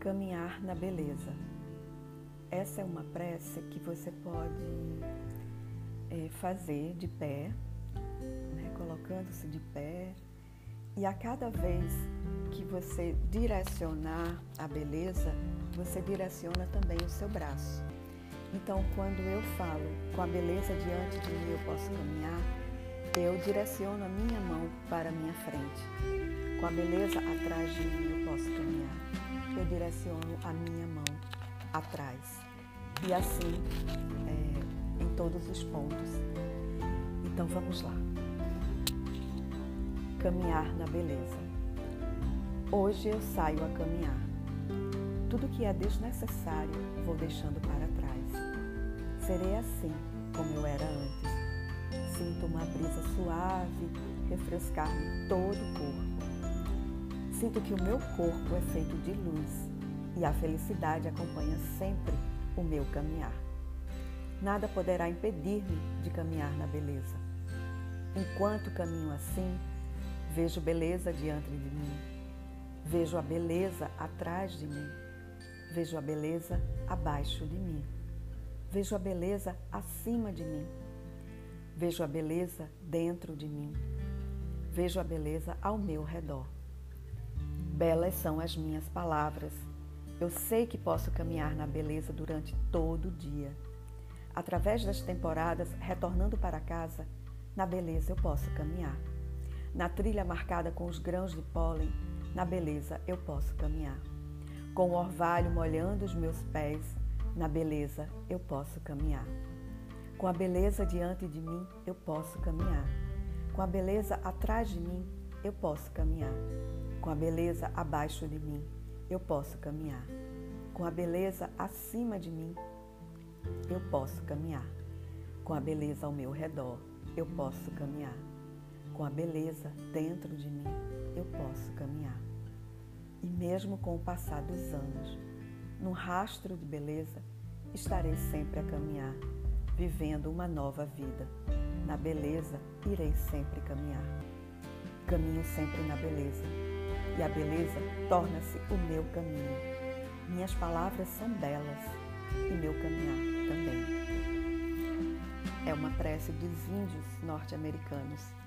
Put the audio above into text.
Caminhar na beleza. Essa é uma prece que você pode é, fazer de pé, né, colocando-se de pé, e a cada vez que você direcionar a beleza, você direciona também o seu braço. Então, quando eu falo com a beleza diante de mim eu posso caminhar, eu direciono a minha mão para a minha frente. Com a beleza atrás de mim eu eu direciono a minha mão atrás. E assim é, em todos os pontos. Então vamos lá. Caminhar na beleza. Hoje eu saio a caminhar. Tudo que é desnecessário vou deixando para trás. Serei assim como eu era antes. Sinto uma brisa suave refrescar-me todo o corpo Sinto que o meu corpo é feito de luz e a felicidade acompanha sempre o meu caminhar. Nada poderá impedir-me de caminhar na beleza. Enquanto caminho assim, vejo beleza diante de mim, vejo a beleza atrás de mim, vejo a beleza abaixo de mim, vejo a beleza acima de mim, vejo a beleza dentro de mim, vejo a beleza ao meu redor. Belas são as minhas palavras. Eu sei que posso caminhar na beleza durante todo o dia. Através das temporadas, retornando para casa, na beleza eu posso caminhar. Na trilha marcada com os grãos de pólen, na beleza eu posso caminhar. Com o orvalho molhando os meus pés, na beleza eu posso caminhar. Com a beleza diante de mim, eu posso caminhar. Com a beleza atrás de mim, eu posso caminhar. Com a beleza abaixo de mim, eu posso caminhar. Com a beleza acima de mim, eu posso caminhar. Com a beleza ao meu redor, eu posso caminhar. Com a beleza dentro de mim, eu posso caminhar. E mesmo com o passar dos anos, no rastro de beleza, estarei sempre a caminhar, vivendo uma nova vida. Na beleza, irei sempre caminhar. Caminho sempre na beleza e a beleza torna-se o meu caminho. Minhas palavras são belas e meu caminhar também. É uma prece dos índios norte-americanos